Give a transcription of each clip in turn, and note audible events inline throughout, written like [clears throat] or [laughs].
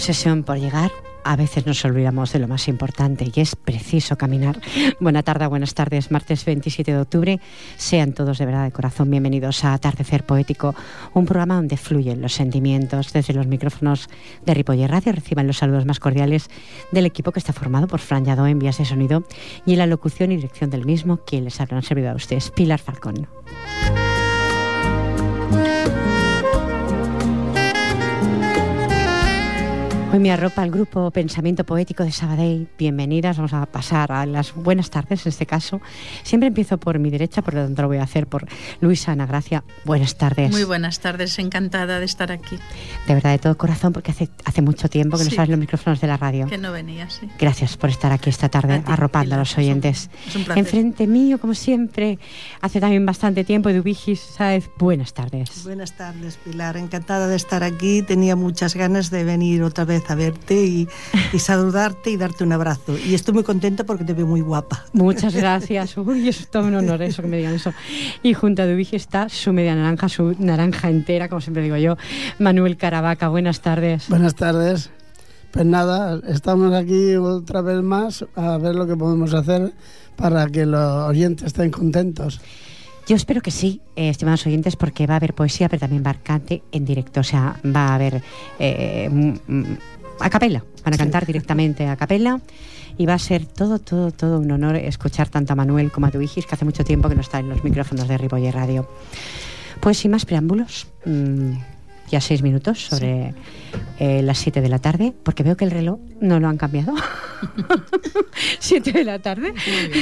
Obsesión por llegar, a veces nos olvidamos de lo más importante y es preciso caminar. Buena tarde, buenas tardes, martes 27 de octubre. Sean todos de verdad de corazón bienvenidos a Atardecer Poético, un programa donde fluyen los sentimientos. Desde los micrófonos de Ripoller Radio reciban los saludos más cordiales del equipo que está formado por Fran Yadó en vías de sonido y en la locución y dirección del mismo, quien les habrán servido a ustedes, Pilar Falcón. Hoy me arropa el grupo Pensamiento Poético de Sabadell. Bienvenidas, vamos a pasar a las buenas tardes en este caso. Siempre empiezo por mi derecha, por lo tanto lo voy a hacer por Luisa Ana Gracia. Buenas tardes. Muy buenas tardes, encantada de estar aquí. De verdad, de todo corazón, porque hace, hace mucho tiempo que no sabes los micrófonos de la radio. Que no venía, sí. Gracias por estar aquí esta tarde arropando a los oyentes. Es un, es un Enfrente mío, como siempre, hace también bastante tiempo, Edubigis Sáez. Buenas tardes. Buenas tardes, Pilar. Encantada de estar aquí. Tenía muchas ganas de venir otra vez a verte y, y, saludarte y darte un abrazo. Y estoy muy contenta porque te veo muy guapa. Muchas [laughs] gracias. Uy, es todo un honor eso que me digan eso. Y junto a Dubigi está su media naranja, su naranja entera, como siempre digo yo, Manuel Caravaca. Buenas tardes. Buenas tardes. Pues nada, estamos aquí otra vez más a ver lo que podemos hacer para que los oyentes estén contentos. Yo espero que sí, eh, estimados oyentes, porque va a haber poesía, pero también va a cante en directo. O sea, va a haber eh, a capela, van a cantar directamente a capela. Y va a ser todo, todo, todo un honor escuchar tanto a Manuel como a tu hijis, que hace mucho tiempo que no está en los micrófonos de Ripoller Radio. Pues sin más preámbulos, mmm, ya seis minutos sobre sí. eh, las siete de la tarde, porque veo que el reloj no lo han cambiado. [laughs] siete de la tarde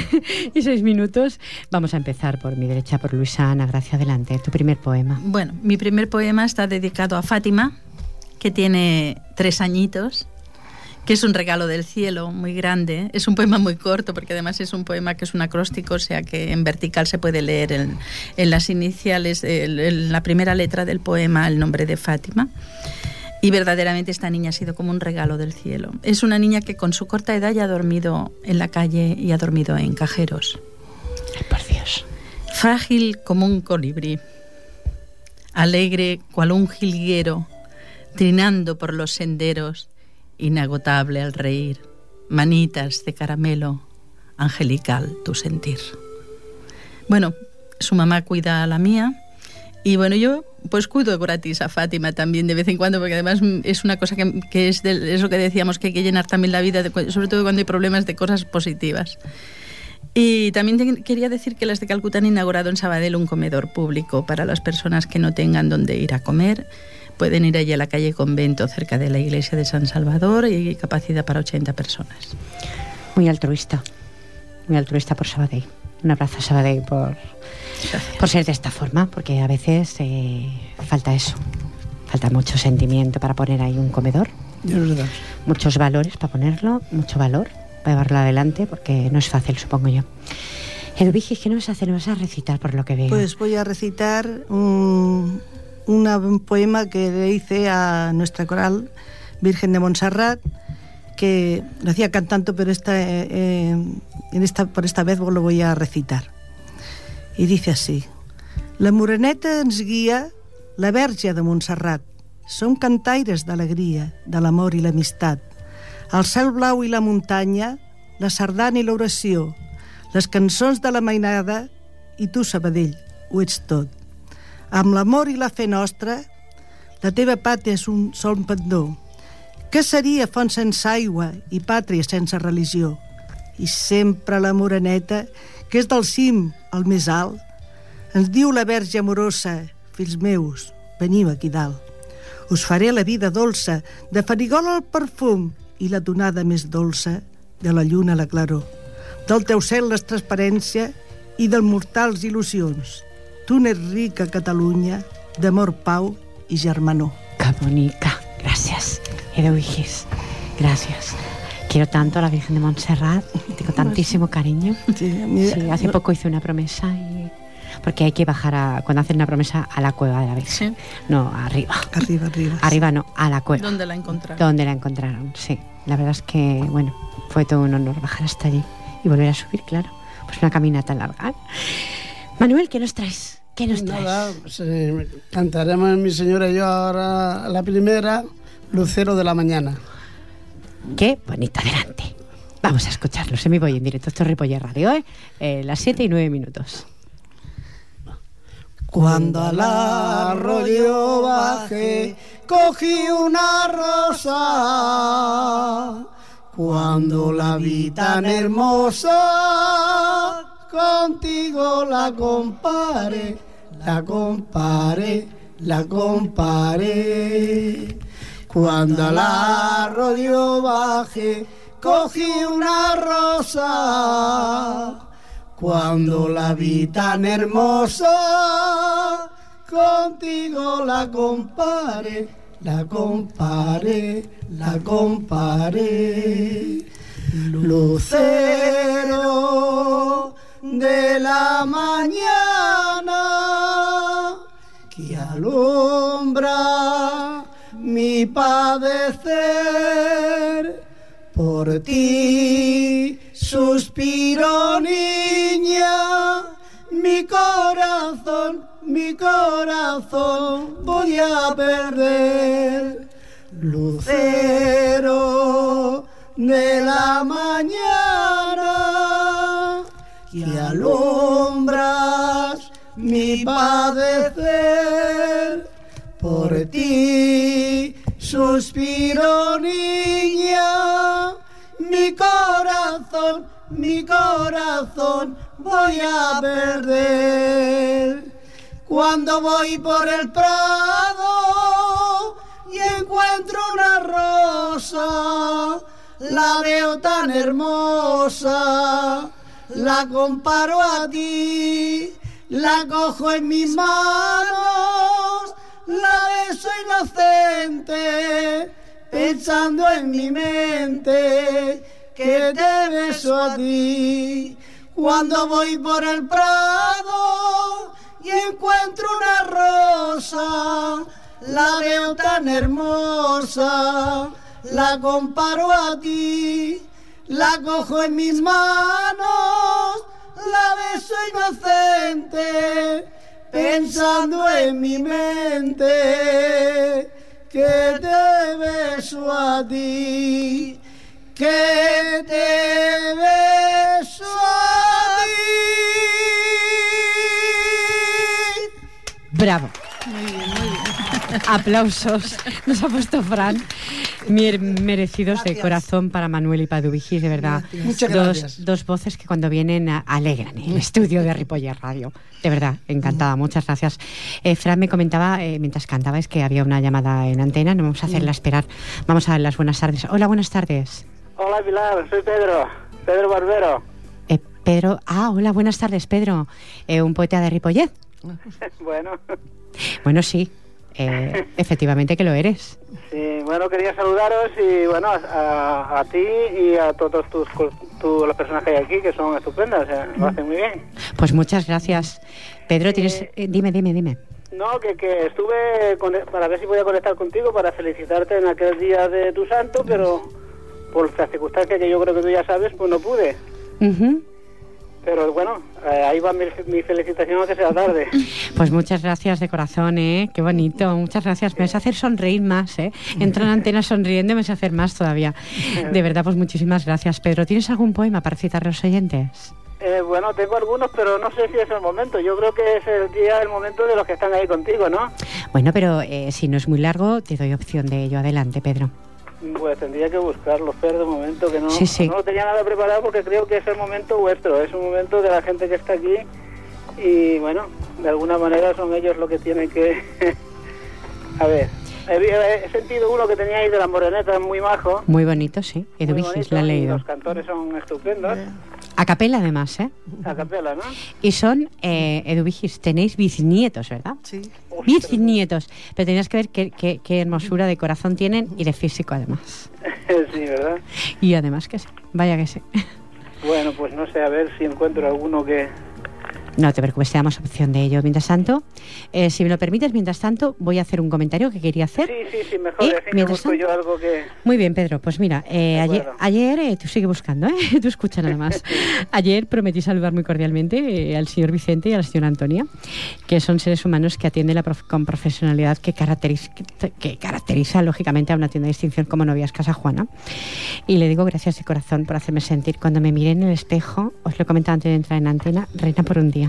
[laughs] y seis minutos. Vamos a empezar por mi derecha, por Luisa Ana. Gracias, adelante. Tu primer poema. Bueno, mi primer poema está dedicado a Fátima, que tiene tres añitos que es un regalo del cielo muy grande. Es un poema muy corto porque además es un poema que es un acróstico, o sea que en vertical se puede leer en, en las iniciales, en, en la primera letra del poema, el nombre de Fátima. Y verdaderamente esta niña ha sido como un regalo del cielo. Es una niña que con su corta edad ya ha dormido en la calle y ha dormido en cajeros. Ay, por Dios. Frágil como un colibrí, alegre cual un jilguero, trinando por los senderos, inagotable al reír, manitas de caramelo, angelical tu sentir. Bueno, su mamá cuida a la mía y bueno, yo pues cuido gratis a Fátima también de vez en cuando, porque además es una cosa que, es, de, es, lo que decíamos, que hay que llenar también la vida, sobre todo cuando hay problemas de cosas positivas. Y también quería decir que las de Calcuta han inaugurado en Sabadell un comedor público para las personas que no tengan dónde ir a comer pueden ir allí a la calle Convento, cerca de la iglesia de San Salvador, y hay capacidad para 80 personas. Muy altruista, muy altruista por Sabadell. Un abrazo a Sabadell por, por ser de esta forma, porque a veces eh, falta eso, falta mucho sentimiento para poner ahí un comedor. Muchos valores para ponerlo, mucho valor para llevarlo adelante, porque no es fácil, supongo yo. Eduvigi, ¿qué nos hace? ¿Nos vas a recitar por lo que veo? Pues voy a recitar un, un poema que le hice a nuestra coral Virgen de Montserrat, que lo hacía cantando, pero esta, eh, en esta, por esta vez lo voy a recitar. Y dice así, La moreneta ens guia la verge de Montserrat. Som cantaires d'alegria, de l'amor i l'amistat. El cel blau i la muntanya, la sardana i l'oració, les cançons de la mainada i tu, Sabadell, ho ets tot. Amb l'amor i la fe nostra, la teva pàtria és un sol pendó. Què seria font sense aigua i pàtria sense religió? I sempre la moreneta, que és del cim el més alt, ens diu la verge amorosa, fills meus, veniu aquí dalt. Us faré la vida dolça, de farigola el perfum i la donada més dolça de la lluna a la claror. Del teu cel les transparència i del mortals il·lusions N'ets rica, Catalunya, d'amor, pau i germanor. Qué bonita. Gracias, Edwigis. Gracias. Quiero tanto a la Virgen de Montserrat, tengo tantísimo cariño. Sí, a mí, sí, hace poco hice una promesa y porque hay que bajar a, cuando hacen una promesa a la cueva de la Virgen. Sí. No, arriba. Arriba, arriba. Arriba no, a la cueva. ¿Dónde la encontraron? Donde la encontraron, sí. La verdad es que, bueno, fue todo un honor bajar hasta allí y volver a subir, claro. Pues una caminata larga. Manuel, ¿qué nos traes? ¿Qué nos traes? Nada, pues, eh, cantaremos mi señora y yo ahora la primera Lucero de la mañana. Qué bonito, adelante. Vamos a escucharlo, se me voy en directo, esto es Ripoller Radio, ¿eh? Eh, las 7 y 9 minutos. Cuando al arroyo bajé, cogí una rosa. Cuando la vi tan hermosa, contigo la comparé, la comparé, la comparé. Cuando al arroyo bajé, cogí una rosa. Cuando la vi tan hermosa, contigo la comparé, la comparé, la comparé. Lucero de la mañana que alumbra mi padecer. Por ti suspiro niña mi corazón mi corazón voy a perder. Lucero de la mañana que alumbras mi padecer. Por ti suspiro niña. Mi corazón mi corazón voy a perder. Cuando voy por el prado y encuentro una rosa la veo tan hermosa la comparo a ti la cojo en mis manos la beso inocente, pensando en mi mente que te beso a ti. Cuando voy por el prado y encuentro una rosa, la veo tan hermosa, la comparo a ti, la cojo en mis manos, la beso inocente pensando en mi mente que te beso a ti, que te beso a ti. Bravo. Aplausos. Nos ha puesto Fran. Mier- merecidos de corazón para Manuel y Paduvigis, de verdad. Muchas dos, gracias. dos voces que cuando vienen alegran el estudio de Ripoller Radio. De verdad, encantada. Muchas gracias. Eh, Fran me comentaba eh, mientras cantabais que había una llamada en antena. No vamos a hacerla esperar. Vamos a dar las buenas tardes. Hola, buenas tardes. Hola Pilar, soy Pedro, Pedro Barbero. Eh, Pedro. Ah, hola, buenas tardes, Pedro. Eh, un poeta de Ripollet. [laughs] bueno, Bueno, sí. Eh, [laughs] efectivamente que lo eres. sí, bueno, quería saludaros y bueno, a, a- ti y a todos tus, tu- las personas que hay aquí, que son estupendas, eh, lo hacen muy bien. Pues muchas gracias. Pedro, tienes... eh, dime, dime, dime. No, que, que estuve con- para ver si podía conectar contigo para felicitarte en aquel día de tu santo, pero por las circunstancias que yo creo que tú ya sabes, pues no pude. Ujú. Pero bueno, eh, ahí va mi, mi felicitación aunque sea tarde. [laughs] Pues muchas gracias de corazón, ¿eh? Qué bonito. Muchas gracias. Me vas a hacer sonreír más, ¿eh? Entra en antena sonriendo y me vas a hacer más todavía. De verdad, pues muchísimas gracias. Pedro, ¿tienes algún poema para citar a los oyentes? Eh, bueno, tengo algunos, pero no sé si es el momento. Yo creo que es el día, el momento de los que están ahí contigo, ¿no? Bueno, pero eh, si no es muy largo, te doy opción de ello. Adelante, Pedro. Pues tendría que buscarlo, Fer, de momento, que no, Sí, sí. no lo tenía nada preparado porque creo que es el momento vuestro, es un momento de la gente que está aquí y bueno, de alguna manera son ellos los que tienen que... [laughs] A ver, he, sentido uno que tenía ahí de la moreneta muy majo. Muy bonito, sí. bonito, la he leído. Los cantores son estupendos, A capela, además, ¿eh? a capela, ¿no? Y son, eh, Eduvigis, tenéis bisnietos, ¿verdad? Sí. Bisnietos. Pero tenías que ver qué, qué- qué hermosura de corazón tienen y de físico, además. [laughs] sí, ¿verdad? Y además que sí. Vaya que sí. Bueno, pues no sé, a ver si encuentro alguno que, No te preocupes, te damos opción de ello. Mientras tanto, eh, si me lo permites, mientras tanto, voy a hacer un comentario que quería hacer. Sí, sí, sí, mejor. Así que busco yo algo que... Muy bien, Pedro. Pues mira, eh, ayer, ayer eh, tú sigue buscando, ¿eh? [laughs] tú escucha nada más. [laughs] Ayer prometí saludar muy cordialmente al señor Vicente y a la señora Antonia, que son seres humanos que atienden la prof- con profesionalidad que caracteriza, que, que caracteriza lógicamente a una tienda de distinción como Novias Casa Juana. Y le digo gracias de corazón por hacerme sentir cuando me miré en el espejo, os lo he comentado antes de entrar en antena, reina por un día.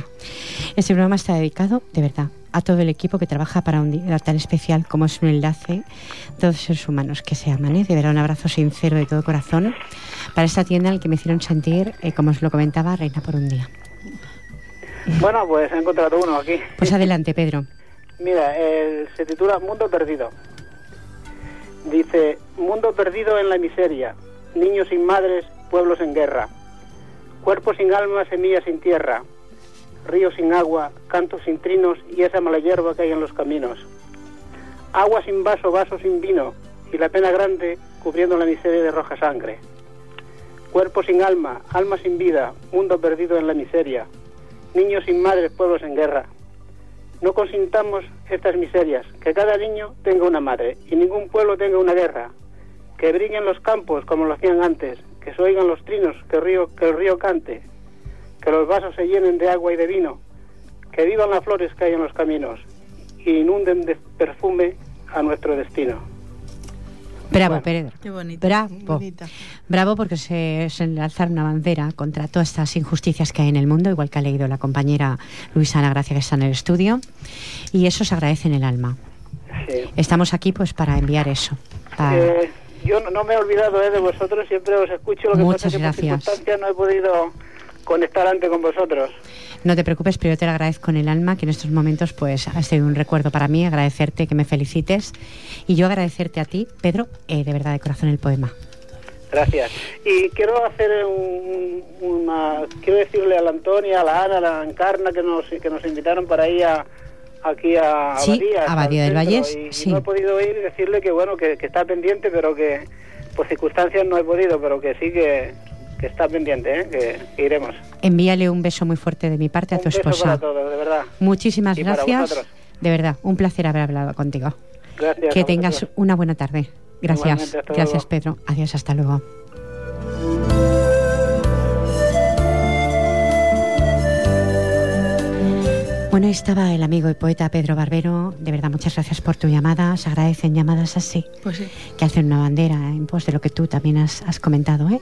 Este programa está dedicado, de verdad, a todo el equipo que trabaja para un día tan especial como es un enlace, todos los seres humanos que se aman. ¿eh? De verdad, un abrazo sincero de todo corazón para esta tienda en la que me hicieron sentir, eh, como os lo comentaba, reina por un día. Bueno, pues he encontrado uno aquí. Pues adelante, Pedro. Mira, eh, se titula Mundo Perdido. Dice, Mundo perdido en la miseria, niños sin madres, pueblos en guerra, cuerpos sin alma, semillas sin tierra, ríos sin agua, cantos sin trinos y esa mala hierba que hay en los caminos. Agua sin vaso, vaso sin vino y la pena grande cubriendo la miseria de roja sangre. Cuerpo sin alma, alma sin vida, mundo perdido en la miseria, niños sin madres, pueblos en guerra. No consintamos estas miserias, que cada niño tenga una madre y ningún pueblo tenga una guerra. Que brillen los campos como lo hacían antes, que se oigan los trinos, que el río, que el río cante, que los vasos se llenen de agua y de vino, que vivan las flores que hay en los caminos y inunden de perfume a nuestro destino. Bravo, Bueno. Pedro. Qué bonito. Bravo. Bonita. Bravo porque se, se alzar una bandera contra todas estas injusticias que hay en el mundo, igual que ha leído la compañera Luisa Ana Gracia que está en el estudio. Y eso se agradece en el alma. Sí. Estamos aquí pues para enviar eso. para- Eh, yo no, no me he olvidado eh, de vosotros, siempre os escucho, lo que Muchas pasa es que gracias. por circunstancias no he podido conectar antes con vosotros. No te preocupes, pero yo te lo agradezco en el alma, que en estos momentos pues ha sido un recuerdo para mí, agradecerte que me felicites y yo agradecerte a ti, Pedro, eh, de verdad de corazón el poema. Gracias. Y quiero hacer un- una... Quiero decirle a la Antonia, a la Ana, a la Encarna que nos, que nos invitaron para ir a, aquí a Sí, Abadía. a Abadía del y sí. no he podido ir y decirle que, bueno, que, que está pendiente, pero que por circunstancias no he podido, pero que sí que, que está pendiente, ¿eh? que, que iremos. Envíale un beso muy fuerte de mi parte a Un tu beso para esposa. todos, de verdad. Muchísimas Y para gracias. vosotros. De verdad, un placer haber hablado contigo. Gracias. Que a tengas vosotros. una buena tarde. Gracias. Gracias, luego. Pedro. Adiós, hasta luego. Bueno, ahí estaba el amigo y poeta Pedro Barbero. De verdad, muchas gracias por tu llamada. Se agradecen llamadas así, Pues sí. que hacen una bandera en pos de lo que tú también has, has comentado. ¿eh?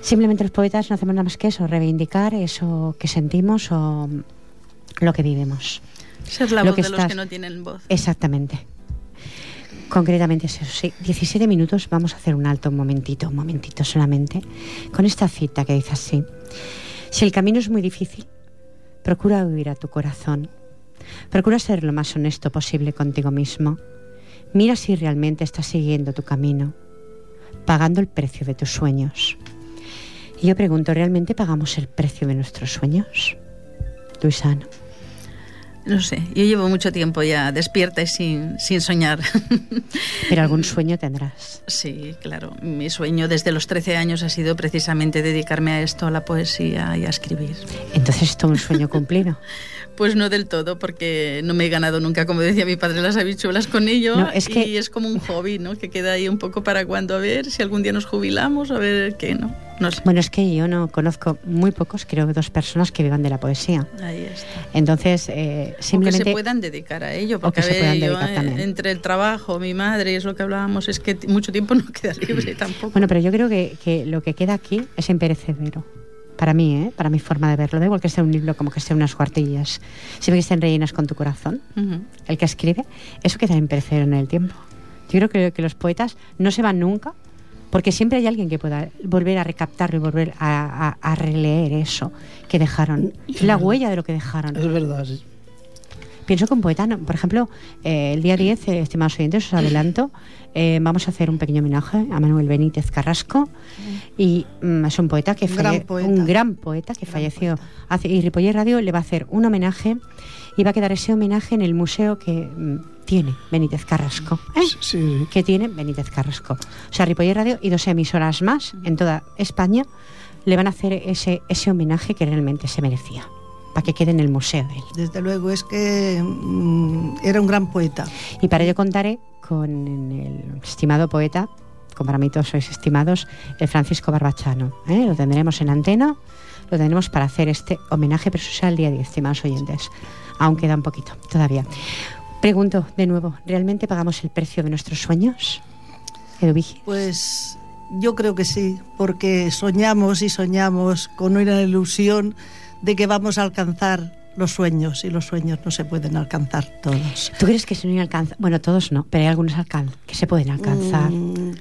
Simplemente los poetas no hacemos nada más que eso, reivindicar eso que sentimos o lo que vivimos. Ser la Lo voz que de los que no tienen voz. Exactamente. Concretamente es eso, sí. 17 minutos, vamos a hacer un alto, un momentito, un momentito solamente, con esta cita que dice así. Si el camino es muy difícil, procura huir a tu corazón. Procura ser lo más honesto posible contigo mismo. Mira si realmente estás siguiendo tu camino, pagando el precio de tus sueños. Y yo pregunto, ¿realmente pagamos el precio de nuestros sueños? Luisano. No sé, yo llevo mucho tiempo ya despierta y sin, sin soñar. [laughs] Pero algún sueño tendrás. sí, claro. Mi sueño desde los 13 años ha sido precisamente dedicarme a esto, a la poesía y a escribir. Entonces es todo un sueño cumplido. [laughs] Pues no del todo, porque no me he ganado nunca, como decía mi padre, las habichuelas con ello. No, es que- Y es como un hobby, ¿no? Que queda ahí un poco para cuando, a ver si algún día nos jubilamos, a ver qué, ¿no? No sé. Bueno, es que yo no conozco muy pocos, creo que dos personas que vivan de la poesía. Ahí está. Entonces, eh, O que simplemente... se puedan dedicar a ello, porque que a se puedan ver, yo, eh, entre el trabajo, mi madre, es lo que hablábamos, es que mucho tiempo no queda libre [clears throat] tampoco. Bueno, pero yo creo que, que lo que queda aquí es imperecedero. Para mí, ¿eh? para mi forma de verlo. Da igual que sea un libro como que sea unas cuartillas. Siempre que estén rellenas con tu corazón, el que escribe, eso queda imperecedero en el tiempo. Yo creo que, que los poetas no se van nunca, porque siempre hay alguien que pueda volver a recaptarlo y volver a, a- a releer eso que dejaron. La huella de lo que dejaron. Es verdad, sí. Pienso que un poeta, no- por ejemplo, eh, el día 10, eh, estimados oyentes, os adelanto, eh, vamos a hacer un pequeño homenaje a Manuel Benítez Carrasco. Y mm, es un poeta que Un gran poeta. un gran poeta que Gran falleció. Hace, y Ripoller Radio le va a hacer un homenaje y va a quedar ese homenaje en el museo que mm, tiene Benítez Carrasco. ¿eh? Sí, sí. que tiene Benítez Carrasco. O sea, Ripoller Radio y dos emisoras más en toda España le van a hacer ese, ese homenaje que realmente se merecía. Para que quede en el museo de él. Desde luego, es que mm, era un gran poeta. Y para ello contaré con el estimado poeta, como para mí todos sois estimados, el Francisco Barbachano. ¿eh? Lo tendremos en antena, lo tendremos para hacer este homenaje, pero eso será el día 10, estimados oyentes. Aún queda un poquito todavía. Pregunto de nuevo, ¿realmente pagamos el precio de nuestros sueños? Eduvigi. Pues yo creo que sí, porque soñamos y soñamos con una ilusión de que vamos a alcanzar los sueños y los sueños no se pueden alcanzar todos. ¿Tú crees que se no alcanza? Bueno, todos no, pero hay algunos que se pueden alcanzar. Mm,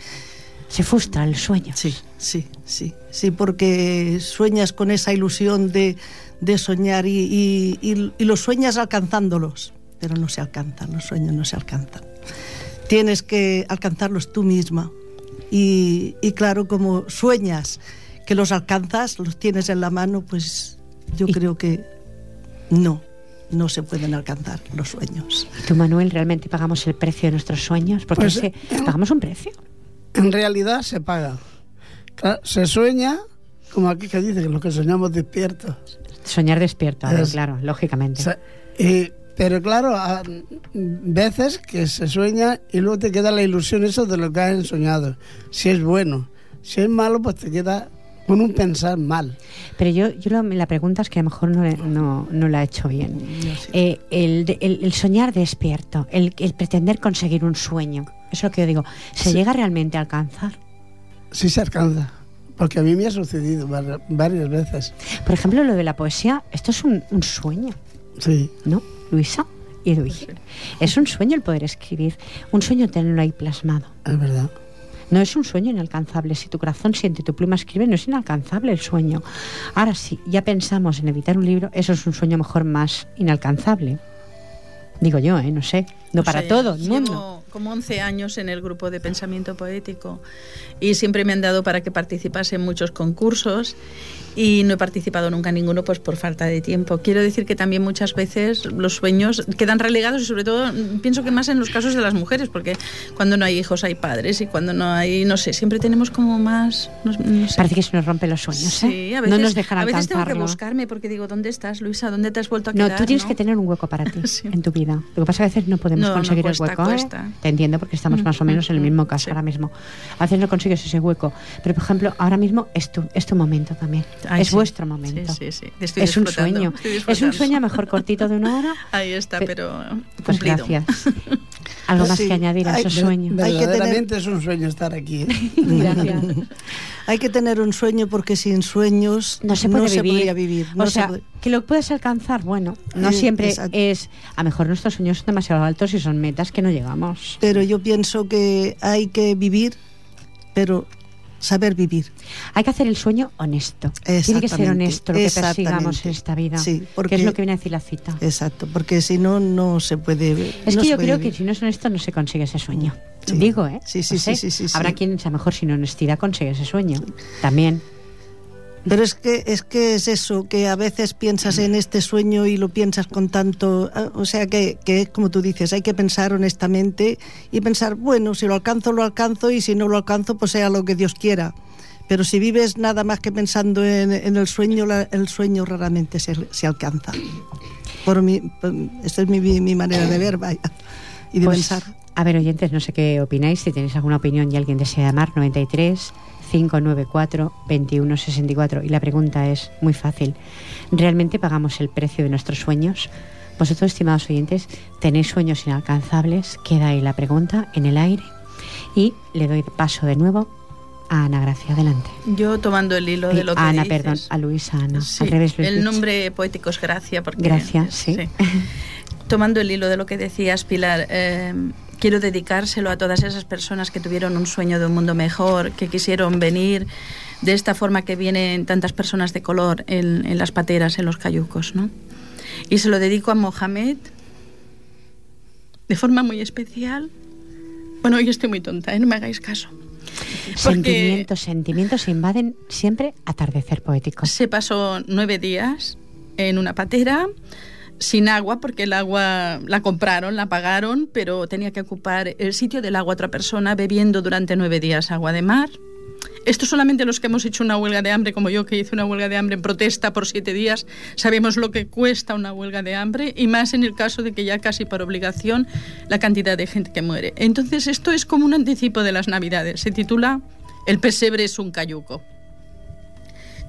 Se frustra el sueño. sí, sí, sí, sí, porque sueñas con esa ilusión de, de soñar y, y- y- y los sueñas alcanzándolos, pero no se alcanzan, los sueños no se alcanzan. Tienes que alcanzarlos tú misma. Y, y claro, como sueñas que los alcanzas, los tienes en la mano, pues yo Y- creo que no, no se pueden alcanzar los sueños. ¿Y tú, Manuel, realmente pagamos el precio de nuestros sueños? Porque Pues, es que pagamos un precio. En realidad se paga. Claro, se sueña, como aquí que dice, que los que soñamos despiertos. Soñar despierto, ver, claro, lógicamente. Y- pero claro, a veces que se sueña y luego te queda la ilusión eso de lo que has soñado. Si es bueno. Si es malo, pues te queda con un pensar mal. Pero yo, yo lo- la pregunta es que a lo mejor no, le- no, no la he hecho bien. Eh, el, de- el- el soñar despierto, el, el pretender conseguir un sueño, eso es lo que yo digo, ¿se Sí. llega realmente a alcanzar? Sí se alcanza. Porque a mí me ha sucedido var- varias veces. Por ejemplo, lo de la poesía, esto es un, un sueño, Sí. ¿no, Luisa? Y Luis. Es un sueño el poder escribir, un sueño tenerlo ahí plasmado. Es verdad. No es un sueño inalcanzable. Si tu corazón siente y tu pluma escribe, no es inalcanzable el sueño. Ahora, si ya pensamos en editar un libro, eso es un sueño mejor más inalcanzable. Digo yo, ¿eh? No sé. No O para sea, todo el mundo. Como 11 años en el grupo de pensamiento poético y siempre me han dado para que participase en muchos concursos y no he participado nunca en ninguno pues por falta de tiempo. Quiero decir que también muchas veces los sueños quedan relegados y sobre todo pienso que más en los casos de las mujeres porque cuando no hay hijos hay padres y cuando no hay, no sé, siempre tenemos como más, no, no sé. Parece que se nos rompen los sueños, ¿eh? Sí, a veces, no nos dejan a veces tengo que buscarme porque digo, ¿dónde estás, Luisa? ¿Dónde te has vuelto a No, quedar? tú tienes no? que tener un hueco para ti [laughs] Sí. en tu vida. Lo que pasa es que a veces no podemos No, no, conseguir cuesta, el hueco. ¿eh? Te entiendo porque estamos más o menos en el mismo caso Sí. ahora mismo. A veces no consigues ese hueco. Pero, por ejemplo, ahora mismo es tu, es tu momento también. Ay, es sí. vuestro momento. Sí, sí, sí. Estoy Es un sueño. Es un sueño a mejor cortito de una hora. [laughs] Ahí está, Pe- pero Pues cumplido. gracias. [laughs] Algo más Sí. que añadir a esos sueños. Hay que tener- Verdaderamente es un sueño estar aquí. ¿eh? [laughs] Gracias. Hay que tener un sueño porque sin sueños No se puede vivir. podría vivir. o se sea, puede- que lo puedes alcanzar, bueno, no siempre exacto. es. A lo mejor nuestros sueños son demasiado altos y son metas que no llegamos. Pero yo pienso que hay que vivir, pero saber vivir. Hay que hacer el sueño honesto. Tiene que ser honesto lo que persigamos en esta vida. Sí, Que es lo que viene a decir la cita. Exacto, porque si no, no se puede. Es no que yo creo que si no es honesto no se consigue ese sueño. Sí. Digo, ¿eh? Sí, sí, No sé. sí, sí, sí, Habrá quien a lo mejor sin honestidad consigue ese sueño. También. Pero es que, es que es eso, que a veces piensas en este sueño y lo piensas con tanto. ah, O sea, que, que es como tú dices, hay que pensar honestamente y pensar, bueno, si lo alcanzo, lo alcanzo y si no lo alcanzo, pues sea lo que Dios quiera. Pero si vives nada más que pensando en, en el sueño, la- el sueño raramente se, se alcanza. Por mi, por- esta es mi, mi manera de ver, vaya, y de Pues, pensar. A ver, oyentes, no sé qué opináis. Si tenéis alguna opinión y alguien desea llamar, 93 594 2164. Y la pregunta es muy fácil. ¿Realmente pagamos el precio de nuestros sueños? Vosotros, estimados oyentes, tenéis sueños inalcanzables. Queda ahí la pregunta en el aire. Y le doy paso de nuevo a Ana Gracia. Adelante. Yo tomando el hilo de lo que Ana, dices. perdón, a Luisa Ana. Sí, Al revés, he el nombre poético es Gracia. Porque, Gracia, sí. [laughs] Tomando el hilo de lo que decías, Pilar, eh, quiero dedicárselo a todas esas personas que tuvieron un sueño de un mundo mejor, que quisieron venir de esta forma que vienen tantas personas de color en, en las pateras, en los cayucos, ¿no? Y se lo dedico a Mohamed de forma muy especial. Bueno, hoy estoy muy tonta, ¿eh? no me hagáis caso. Sentimientos, sentimientos se invaden siempre atardecer poético. se pasó nueve días en una patera sin agua porque el agua la compraron, la pagaron, pero tenía que ocupar el sitio del agua otra persona bebiendo durante nueve días agua de mar. Esto solamente los que hemos hecho una huelga de hambre, como yo que hice una huelga de hambre en protesta por siete días, sabemos lo que cuesta una huelga de hambre y más en el caso de que ya casi por obligación la cantidad de gente que muere. Entonces esto es como un anticipo de las Navidades. Se titula El pesebre es un cayuco.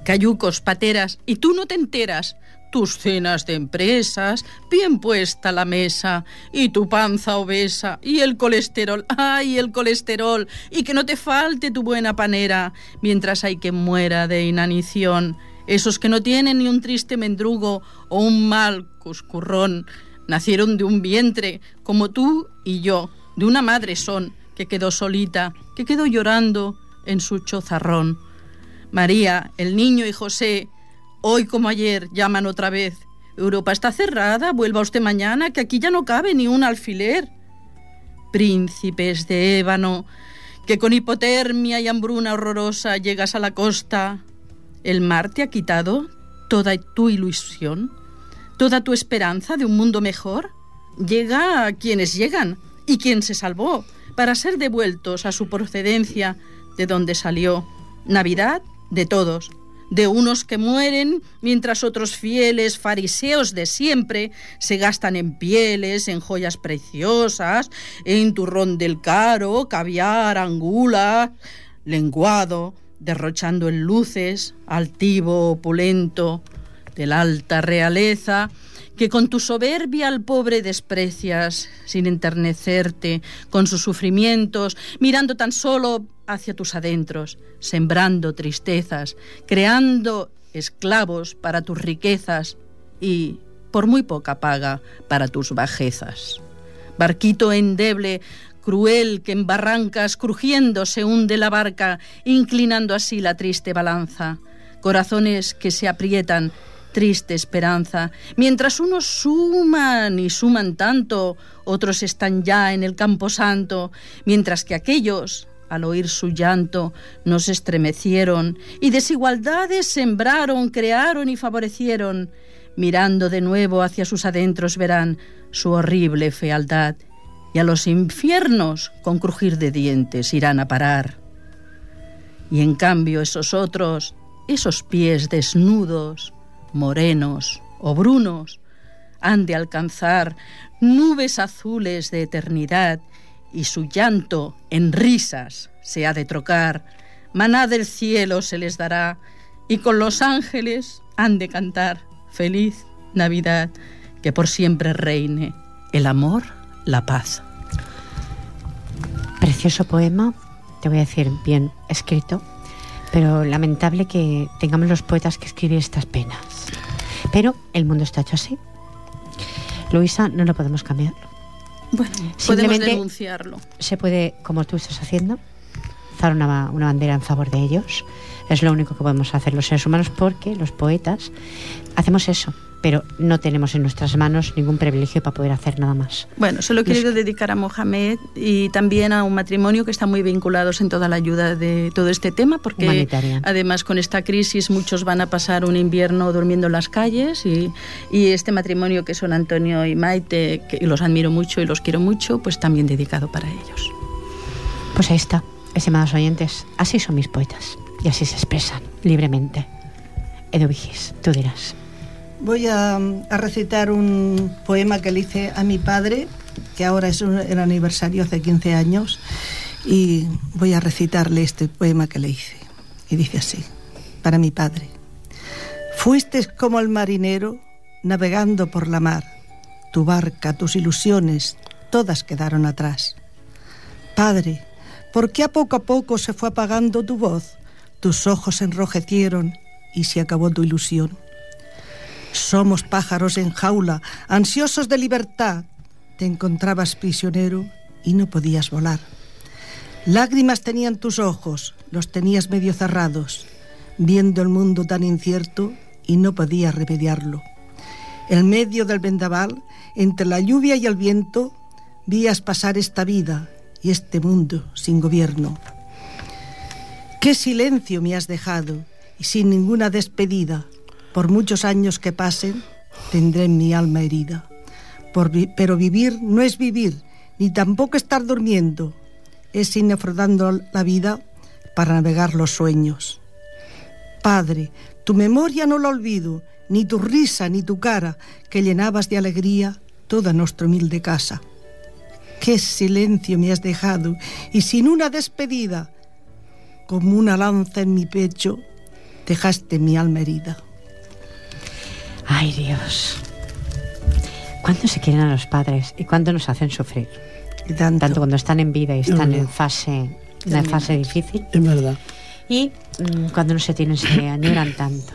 Cayucos, pateras, y tú no te enteras tus cenas de empresas, bien puesta la mesa, y tu panza obesa, y el colesterol, ay, el colesterol, y que no te falte tu buena panera, mientras hay que muera de inanición, esos que no tienen ni un triste mendrugo o un mal cuscurrón, nacieron de un vientre, como tú y yo, de una madre son, que quedó solita, que quedó llorando en su chozarrón. María, el niño y José, Hoy como ayer llaman otra vez. Europa está cerrada, vuelva usted mañana, que aquí ya no cabe ni un alfiler. Príncipes de ébano, que con hipotermia y hambruna horrorosa llegas a la costa. El mar te ha quitado toda tu ilusión, toda tu esperanza de un mundo mejor. Llega a quienes llegan y quien se salvó para ser devueltos a su procedencia de donde salió. Navidad de todos, de unos que mueren, mientras otros fieles fariseos de siempre se gastan en pieles, en joyas preciosas, en turrón del caro, caviar, angula, lenguado, derrochando en luces, altivo, opulento, de la alta realeza, que con tu soberbia al pobre desprecias, sin enternecerte, con sus sufrimientos, mirando tan solo hacia tus adentros, sembrando tristezas, creando esclavos para tus riquezas y, por muy poca paga, para tus bajezas. Barquito endeble, cruel, que en barrancas crujiendo se hunde la barca, inclinando así la triste balanza. Corazones que se aprietan, triste esperanza. Mientras unos suman y suman tanto, otros están ya en el campo santo, mientras que aquellos, al oír su llanto, nos estremecieron y desigualdades sembraron, crearon y favorecieron. Mirando de nuevo hacia sus adentros verán su horrible fealdad y a los infiernos con crujir de dientes irán a parar. Y en cambio esos otros, esos pies desnudos, morenos o brunos, han de alcanzar nubes azules de eternidad y su llanto en risas se ha de trocar, maná del cielo se les dará y con los ángeles han de cantar feliz Navidad, que por siempre reine el amor, la paz. Precioso poema, te voy a decir bien escrito, pero lamentable que tengamos los poetas que escribir estas penas. Pero el mundo está hecho así. Luisa, no lo podemos cambiar. Bueno, podemos denunciarlo. Se puede, como tú estás haciendo, zar una, una bandera en favor de ellos. Es lo único que podemos hacer los seres humanos porque los poetas hacemos eso pero no tenemos en nuestras manos ningún privilegio para poder hacer nada más. Bueno, se lo he querido dedicar a Mohamed y también a un matrimonio que está muy vinculados en toda la ayuda de todo este tema, porque además con esta crisis muchos van a pasar un invierno durmiendo en las calles y, y este matrimonio que son Antonio y Maite, que los admiro mucho y los quiero mucho, pues también dedicado para ellos. Pues ahí está, estimados oyentes, así son mis poetas y así se expresan libremente. Edu Vigis, tú dirás. Voy a, recitar un poema que le hice a mi padre, que ahora es el aniversario hace 15 años, y voy a recitarle este poema que le hice. Y dice así, para mi padre. Fuiste como el marinero navegando por la mar. Tu barca, tus ilusiones, todas quedaron atrás. Padre, ¿por qué a poco a poco se fue apagando tu voz? Tus ojos enrojecieron y se acabó tu ilusión. Somos pájaros en jaula, ansiosos de libertad. Te encontrabas prisionero y no podías volar. Lágrimas tenían tus ojos, los tenías medio cerrados, viendo el mundo tan incierto y no podías remediarlo. En medio del vendaval, entre la lluvia y el viento, vías pasar esta vida y este mundo sin gobierno. Qué silencio me has dejado y sin ninguna despedida por muchos años que pasen, tendré mi alma herida. pero vivir no es vivir, ni tampoco estar durmiendo. Es ir afrontando la vida para navegar los sueños. Padre, tu memoria no la olvido, ni tu risa ni tu cara, que llenabas de alegría toda nuestra humilde casa. Qué silencio me has dejado, y sin una despedida, como una lanza en mi pecho, dejaste mi alma herida. Ay, Dios. ¿Cuánto se quieren a los padres y cuánto nos hacen sufrir? Y tanto. Tanto cuando están en vida y están en fase, una fase difícil. Es verdad. Y mm, cuando no se tienen, se [coughs] añoran tanto.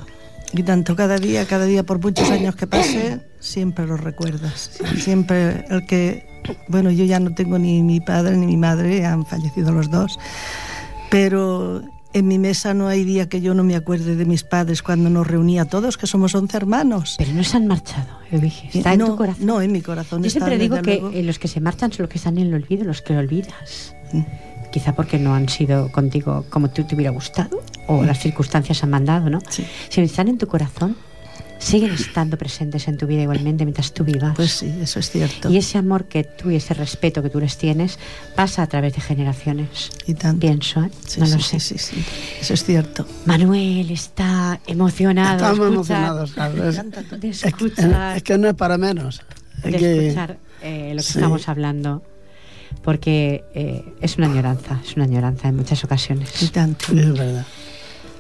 Y tanto cada día, cada día, por muchos años que pase, siempre lo recuerdas. Siempre el que, bueno, yo ya no tengo ni mi padre ni mi madre, han fallecido los dos, pero en mi mesa no hay día que yo no me acuerde de mis padres cuando nos reunía a todos, que somos 11 hermanos. Pero no se han marchado, Elige. Está en no, tu corazón. No, en mi corazón. Yo está, siempre digo que luego. eh, los que se marchan son los que están en el olvido, los que olvidas. Mm. Quizá porque no han sido contigo como tú te hubiera gustado o las circunstancias han mandado, ¿no? Sí. Si están en tu corazón, siguen estando presentes en tu vida igualmente mientras tú vivas. Pues sí, eso es cierto. y ese amor que tú y ese respeto que tú les tienes pasa a través de generaciones. Y tanto. Pienso, ¿eh? Sí, no sí, lo sí, sé. sí, sí. Eso es cierto. Manuel está emocionado. de Estamos escuchar- emocionados, Carlos. De Es que, escuchar es que no es para menos. Es de que- escuchar eh, lo que Sí. estamos hablando, porque eh, es una añoranza, es una añoranza en muchas Y ocasiones. tanto. es verdad.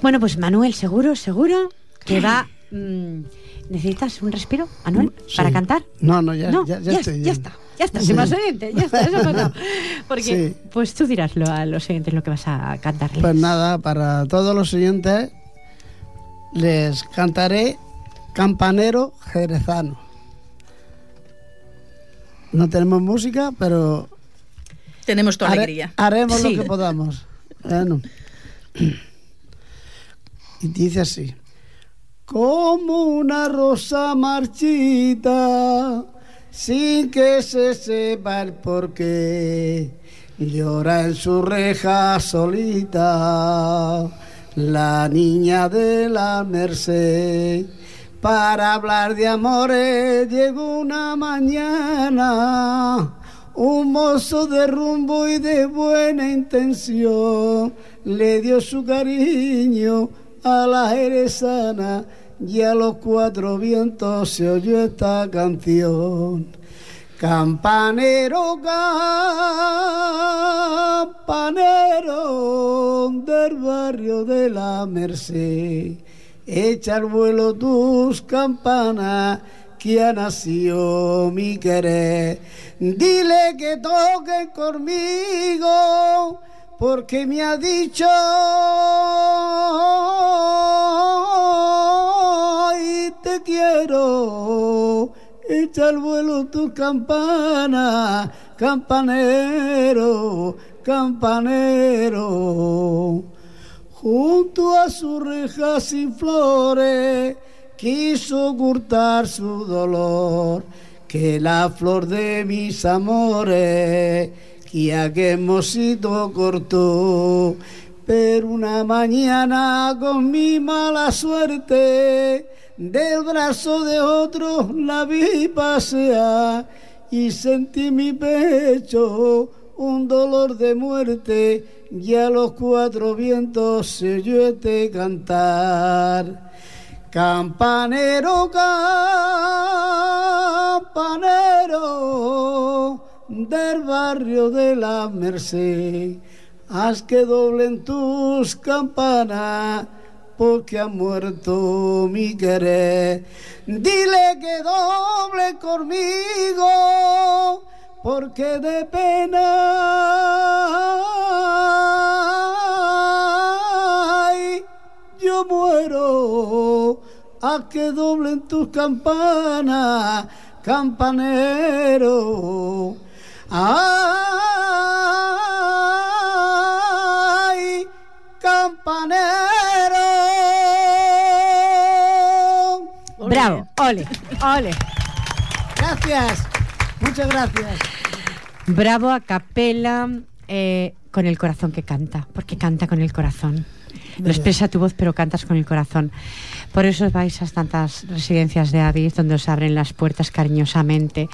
Bueno, pues Manuel, seguro, seguro que va... mm, ¿Necesitas un respiro, Manuel, Sí. para cantar? No, no, ya, no, ya, ya estoy ya está, ya está, Sí. más oyente, ya está, eso ha pasado. [laughs] Porque, Sí. pues tú diráslo a los oyentes lo que vas a cantarles. Pues nada, para todos los siguientes les cantaré Campanero Jerezano. No tenemos música, pero Tenemos tu hare- alegría. haremos Sí. lo que podamos. Bueno. [laughs] Y dice así. Como una rosa marchita, sin que se sepa el porqué, llora en su reja solita la niña de la Merced. Para hablar de amores llegó una mañana un mozo de rumbo y de buena intención le dio su cariño a la jerezana y a los cuatro vientos se oyó esta canción. Campanero, campanero del barrio de la Merced, echa al vuelo tus campanas que ha nacido mi querer. Dile que toque conmigo porque me ha dicho y te quiero. Echa al vuelo tu campana, campanero, campanero. Junto a su reja sin flores, quiso ocultar su dolor, que la flor de mis amores, que aquel mocito cortó. Pero una mañana con mi mala suerte, del brazo de otro la vi pasear y sentí mi pecho un dolor de muerte y a los cuatro vientos se oyó este cantar. Campanero, campanero del barrio de la Merced, haz que doblen tus campanas porque ha muerto mi querer. Dile que doble conmigo porque de pena yo muero. A que doblen tus campanas, campanero. Ay, campanero. Bravo, ole, ole. Gracias, muchas gracias. Bravo a capela eh, con el corazón que canta, porque canta con el corazón. Lo expresa tu voz, pero cantas con el corazón. Por eso vais a tantas residencias de avis donde os abren las puertas cariñosamente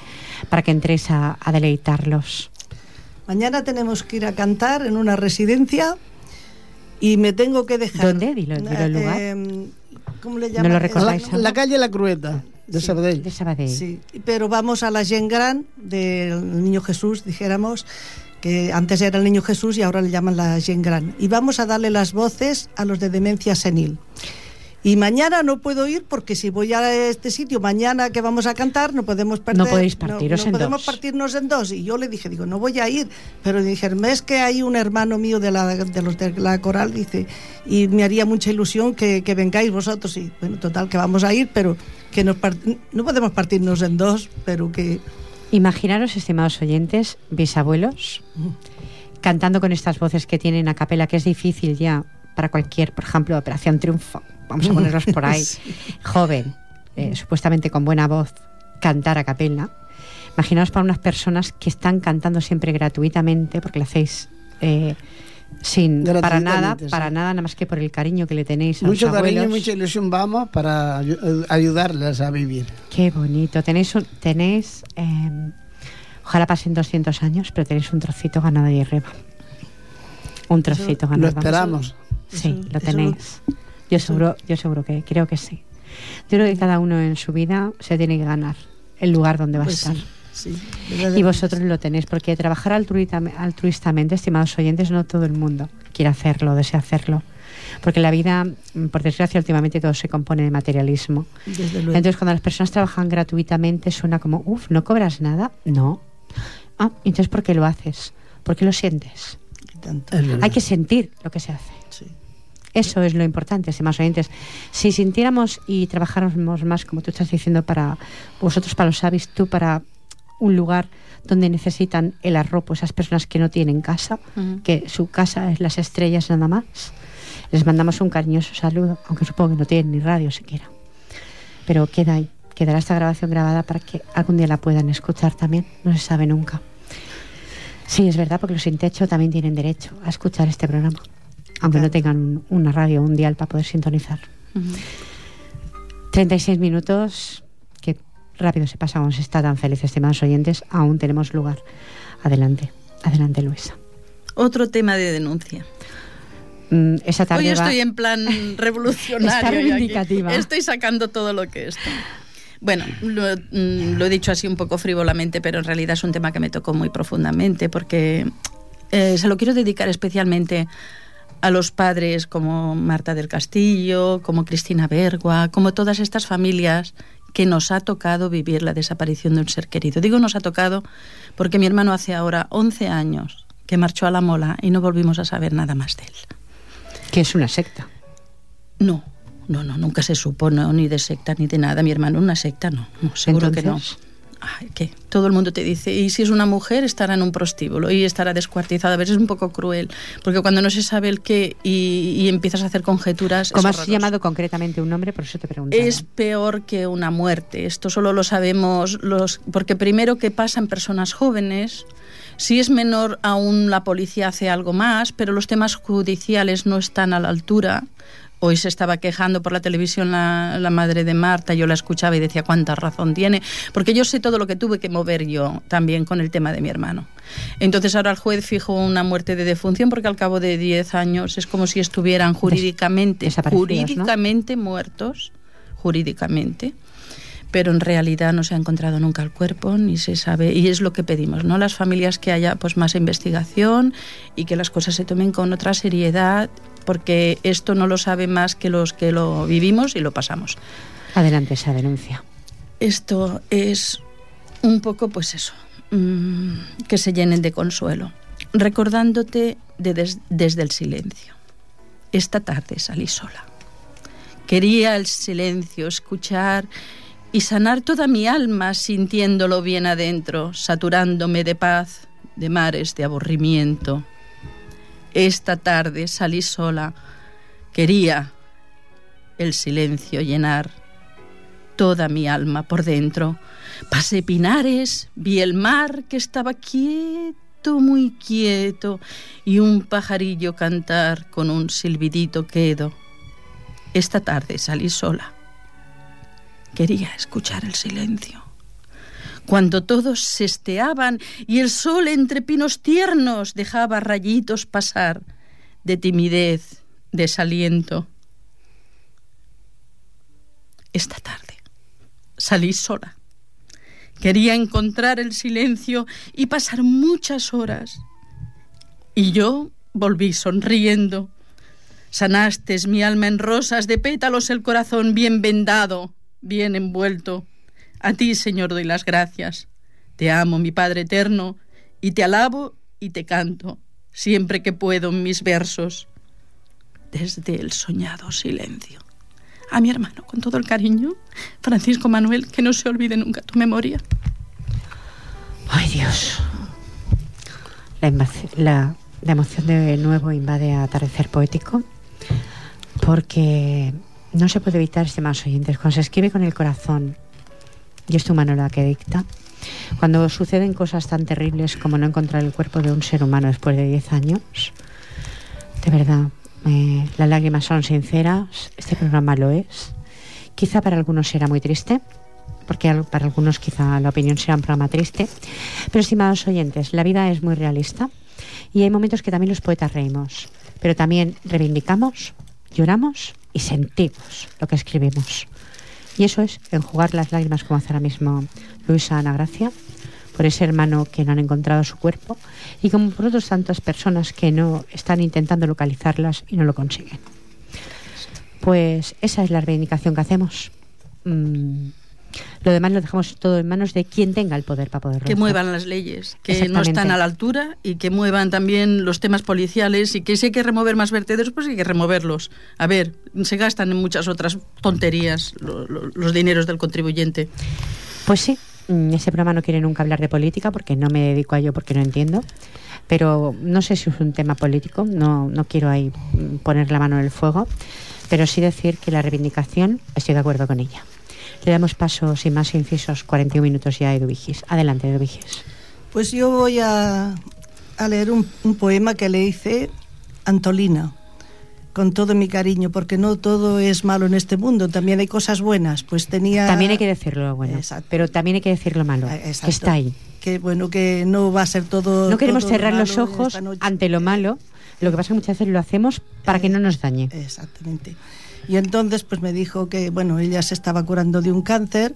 para que entréis a, a deleitarlos. Mañana tenemos que ir a cantar en una residencia Y me tengo que dejar... ¿Dónde? Dilo, dilo el lugar. Eh, ¿Cómo le No llaman? lo La, recordáis. La- la calle La Crueta, de Sí. Sabadell. De Sabadell. Sí, pero vamos a la Gen Gran del Niño Jesús, dijéramos, que antes era el Niño Jesús y ahora le llaman la Gen Gran. Y vamos a darle las voces a los de demencia senil. Y mañana no puedo ir porque si voy a este sitio mañana que vamos a cantar no podemos perder. No podéis partiros no, en podemos dos. partirnos en dos. Y yo le dije, digo, no voy a ir. Pero dijeron, es que hay un hermano mío de, la, de los de la coral, dice, y me haría mucha ilusión que, que vengáis vosotros. Y bueno, total, que vamos a ir, pero que nos no podemos partirnos en dos, pero que Imaginaros, estimados oyentes, bisabuelos, cantando con estas voces que tienen a capela, que es difícil ya para cualquier, por ejemplo, Operación Triunfo. Vamos a ponerlos por ahí. [laughs] Joven, eh, supuestamente con buena voz, cantar a capela. Imaginaos para unas personas que están cantando siempre gratuitamente, porque lo hacéis eh, sin para nada, sí. para nada, nada más que por el cariño que le tenéis a Mucho los cariño y abuelos. mucha ilusión vamos para ayu- ayudarles a vivir. Qué bonito. Tenéis, un- tenéis eh, ojalá pasen 200 años, pero tenéis un trocito ganado de arriba. Un trocito Lo ganado. esperamos. Sí, Eso- lo eso- tenéis. Yo seguro, yo seguro que creo que sí. Yo creo que cada uno en su vida se tiene que ganar el lugar donde va Pues a estar. sí, sí, Y vosotros lo tenéis, porque trabajar altruistamente, estimados oyentes, no todo el mundo quiere hacerlo, desea hacerlo. Porque la vida, mm, por desgracia, últimamente todo se compone de materialismo. Desde luego. Entonces, cuando las personas trabajan gratuitamente, suena como, uff, ¿no cobras nada? No. Ah, entonces, ¿por qué lo haces? ¿Por qué lo sientes? Tanto. Hay que sentir lo que se hace. Sí. Eso es lo importante, estimados oyentes. Si sintiéramos y trabajáramos más, como tú estás diciendo, para vosotros, para los sabis, tú para un lugar donde necesitan el arropo, esas personas que no tienen casa, que su casa es las estrellas nada más, les mandamos un cariñoso saludo, aunque supongo que no tienen ni radio siquiera. Pero queda ahí, quedará esta grabación grabada para que algún día la puedan escuchar también, no se sabe nunca. Sí, es verdad, porque los sin techo también tienen derecho a escuchar este programa, aunque no tengan un- una radio o un dial para poder sintonizar. Ujú. 36 minutos, rápido se pasa se está tan feliz, estimados oyentes, aún tenemos lugar. Adelante, adelante Luisa. Otro tema de denuncia. Mm, esa tarde Hoy va- estoy en plan [laughs] revolucionario. Está reivindicativa. Estoy sacando todo lo que está. Bueno, lo, mm, lo he dicho así un poco frívolamente, pero en realidad es un tema que me tocó muy profundamente porque eh, se lo quiero dedicar especialmente a los padres como Marta del Castillo, como Cristina Bergua, como todas estas familias que nos ha tocado vivir la desaparición de un ser querido. Digo nos ha tocado porque mi hermano hace ahora 11 años que marchó a la mola y no volvimos a saber nada más de él. que es una secta. No, no, no, nunca se supo no, ni de secta ni de nada. Mi hermano, una secta, no, no seguro que no. Ay, ¿qué? Todo el mundo te dice, y si es una mujer estará en un prostíbulo y estará descuartizada. A veces es un poco cruel, porque cuando no se sabe el qué y, y empiezas a hacer conjeturas... es Como has horroroso. llamado concretamente un nombre, por eso te preguntaba. Es peor que una muerte. Esto solo lo sabemos los porque primero que pasan personas jóvenes. Si es menor aún la policía hace algo más, pero los temas judiciales no están a la altura. Hoy se estaba quejando por la televisión la, la madre de Marta, yo la escuchaba y decía cuánta razón tiene, porque yo sé todo lo que tuve que mover yo también con el tema de mi hermano. Entonces ahora el juez fijó una muerte de defunción porque al cabo de 10 años es como si estuvieran jurídicamente, jurídicamente muertos, jurídicamente, pero en realidad no se ha encontrado nunca el cuerpo ni se sabe y es lo que pedimos, ¿no? Las familias que haya pues más investigación y que las cosas se tomen con otra seriedad porque esto no lo sabe más que los que lo vivimos y lo pasamos. Adelante esa denuncia. Esto es un poco, pues eso, mm, que se llenen de consuelo, recordándote de des- desde el silencio. Esta tarde salí sola. Quería el silencio, escuchar y sanar toda mi alma sintiéndolo bien adentro, saturándome de paz, de mares de aburrimiento. Esta tarde salí sola. Quería el silencio llenar toda mi alma por dentro. Pasé pinares, vi el mar que estaba quieto, muy quieto, y un pajarillo cantar con un silbidito quedo. Esta tarde salí sola. Quería escuchar el silencio. Cuando todos se esteaban y el sol entre pinos tiernos dejaba rayitos pasar de timidez, desaliento. Esta tarde salí sola. Quería encontrar el silencio y pasar muchas horas. Y yo volví sonriendo. Sanastes mi alma en rosas de pétalos, el corazón bien vendado, bien envuelto. A ti, Señor, doy las gracias. Te amo, mi Padre eterno, y te alabo y te canto, siempre que puedo en mis versos, desde el soñado silencio. A mi hermano, con todo el cariño, Francisco Manuel, que no se olvide nunca tu memoria. Ay, Dios. La, emoción de nuevo invade a atardecer poético porque no se puede evitar, estimados oyentes, cuando se escribe con el corazón, y es tu mano la que dicta, cuando suceden cosas tan terribles como no encontrar el cuerpo de un ser humano después de 10 años, de verdad, las lágrimas son sinceras, este programa lo es. Quizá para algunos será muy triste, porque para algunos quizá la opinión será un programa triste, pero estimados oyentes, la vida es muy realista y hay momentos que también los poetas reímos, pero también reivindicamos, lloramos y sentimos lo que escribimos. Y eso es enjugar las lágrimas como hace ahora mismo Luisa Ana Gracia, por ese hermano que no han encontrado su cuerpo y como por otras tantas personas que no están intentando localizarlas y no lo consiguen. Pues esa es la reivindicación que hacemos. Mm, lo demás lo dejamos todo en manos de quien tenga el poder para poder Que muevan las leyes, que no están a la altura y que muevan también los temas policiales y que si hay que remover más vertederos, pues hay que removerlos. A ver, se gastan en muchas otras tonterías los dineros del contribuyente. Pues sí, mm, ese programa no quiere nunca hablar de política porque no me dedico a ello porque no entiendo. Pero no sé si es un tema político, no, no quiero ahí poner la mano en el fuego, pero sí decir que la reivindicación estoy de acuerdo con ella. Le damos paso, sin más incisos, 41 minutos ya a Edu Adelante, Edu Pues yo voy a, a leer un, un, poema que le hice Antolina, con todo mi cariño, porque no todo es malo en este mundo, también hay cosas buenas. Pues tenía... También hay que decirlo bueno, pero también hay que decir lo malo, que está ahí. Que bueno, que no va a ser todo... No queremos cerrar los ojos ante lo malo, lo que pasa es que muchas veces lo hacemos para que no nos dañe. Exactamente. Y entonces pues me dijo que, bueno, ella se estaba curando de un cáncer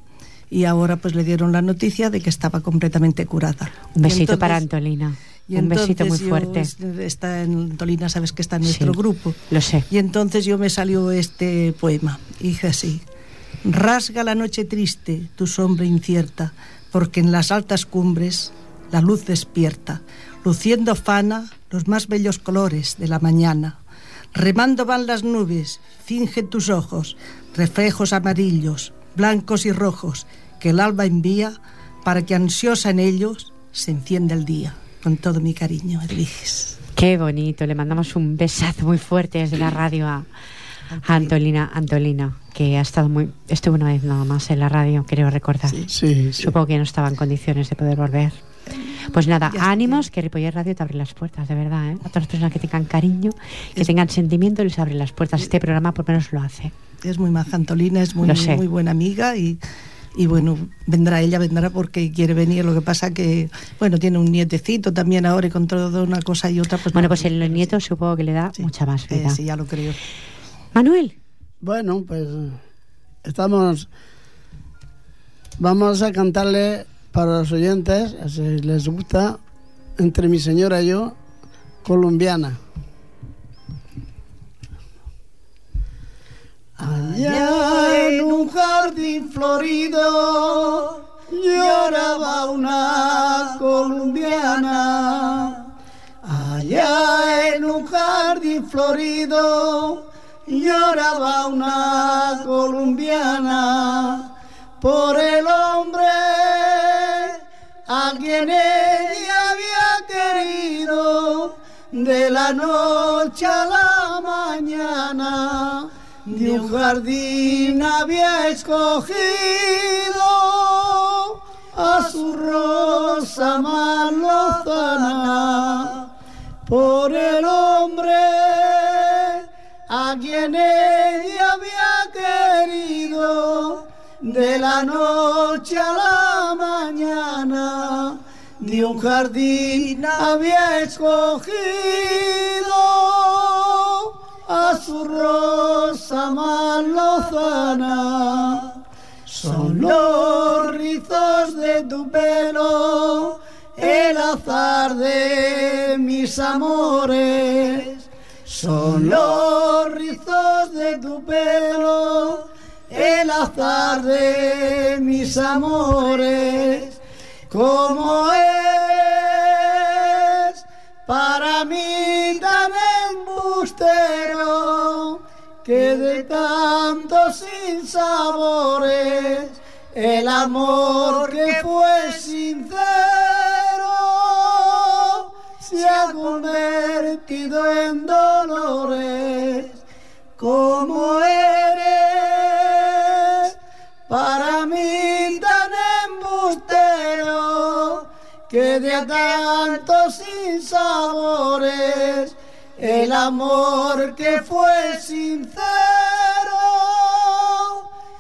y ahora pues le dieron la noticia de que estaba completamente curada. Un besito para Antolina. un besito muy fuerte. Está en Antolina, sabes que está en nuestro grupo. Lo sé. Y entonces yo me salió este poema. Dije así: Rasga la noche triste, tu sombra incierta, porque en las altas cumbres la luz despierta, luciendo fana los más bellos colores de la mañana. Remando van las nubes, finge tus ojos, reflejos amarillos, blancos y rojos, que el alba envía para que ansiosa en ellos se encienda el día. Con todo mi cariño, Edviges. Qué bonito, le mandamos un besazo muy fuerte desde la radio a, Antolina, Antolina, que ha estado muy, estuvo una vez nada más en la radio, creo recordar. Sí, sí, Supongo que no estaba en condiciones de poder volver. Pues nada, ánimos, que Ripoller Radio te abre las puertas, de verdad, ¿eh? A todas las personas que tengan cariño, que tengan sentimiento, les abre las puertas. Este programa por lo menos lo hace. Es muy maja Antolina, es muy, muy buena amiga y, y bueno, vendrá ella, vendrá porque quiere venir. Lo que pasa que, bueno, tiene un nietecito también ahora y con todo una cosa y otra. Pues bueno, pues el nieto supongo que le da mucha más vida. Eh, sí, ya lo creo. Manuel. Bueno, pues estamos. Vamos a cantarle para los oyentes, si les gusta, entre mi señora y yo, colombiana. Allá en un jardín florido lloraba una colombiana. Allá en un jardín florido lloraba una colombiana por el hombre a quien ella había querido de la noche a la mañana de un jardín había escogido a su rosa malozana. Por el hombre a quien ella había querido de la noche a la mañana de un jardín había escogido a su rosa más lozana. Son los rizos de tu pelo, el azar de mis amores. Son los rizos de tu pelo, el azar de mis amores. Como es para mí tan embustero que de tantos sinsabores el amor que fue sincero se ha convertido en dolores de tantos sinsabores el amor que fue sincero